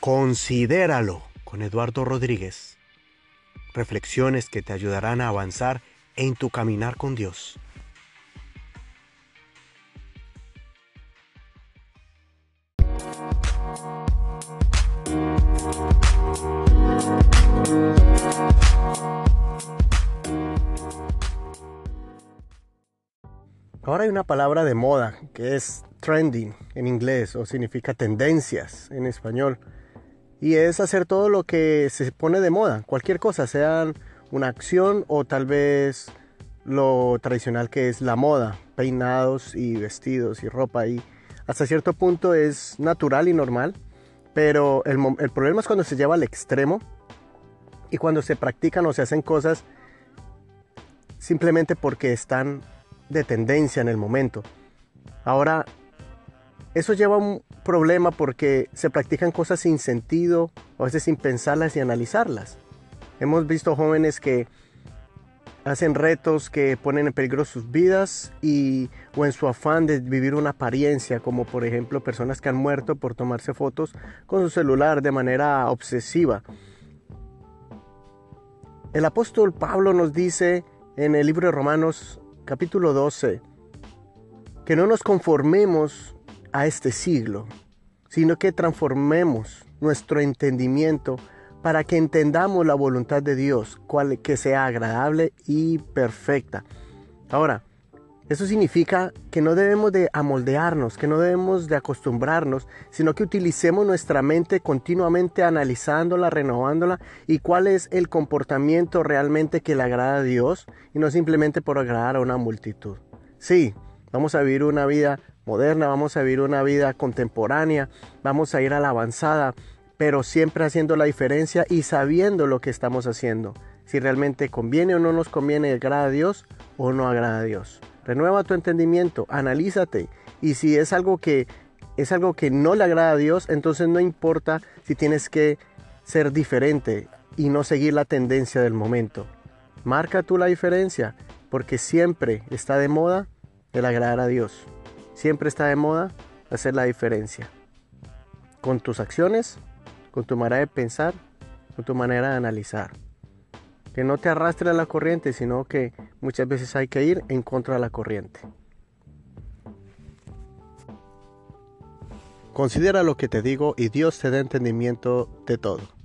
Considéralo con Eduardo Rodríguez. Reflexiones que te ayudarán a avanzar en tu caminar con Dios. Ahora hay una palabra de moda que es trending en inglés o significa tendencias en español y es hacer todo lo que se pone de moda, cualquier cosa, sea una acción o tal vez lo tradicional que es la moda, peinados y vestidos y ropa y hasta cierto punto es natural y normal, pero el, el problema es cuando se lleva al extremo y cuando se practican o se hacen cosas simplemente porque están de tendencia en el momento. Ahora, eso lleva a un problema porque se practican cosas sin sentido, a veces sin pensarlas y analizarlas. Hemos visto jóvenes que hacen retos que ponen en peligro sus vidas y o en su afán de vivir una apariencia, como por ejemplo personas que han muerto por tomarse fotos con su celular de manera obsesiva. El apóstol Pablo nos dice en el libro de Romanos capítulo 12 que no nos conformemos a este siglo, sino que transformemos nuestro entendimiento para que entendamos la voluntad de Dios, cual que sea agradable y perfecta. Ahora, eso significa que no debemos de amoldearnos, que no debemos de acostumbrarnos, sino que utilicemos nuestra mente continuamente analizándola, renovándola y cuál es el comportamiento realmente que le agrada a Dios y no simplemente por agradar a una multitud. Sí, vamos a vivir una vida vamos a vivir una vida contemporánea, vamos a ir a la avanzada, pero siempre haciendo la diferencia y sabiendo lo que estamos haciendo, si realmente conviene o no nos conviene, agrada a Dios o no agrada a Dios. Renueva tu entendimiento, analízate y si es algo que es algo que no le agrada a Dios, entonces no importa si tienes que ser diferente y no seguir la tendencia del momento. Marca tú la diferencia, porque siempre está de moda el agradar a Dios. Siempre está de moda hacer la diferencia. Con tus acciones, con tu manera de pensar, con tu manera de analizar que no te arrastre a la corriente, sino que muchas veces hay que ir en contra de la corriente. Considera lo que te digo y Dios te da entendimiento de todo.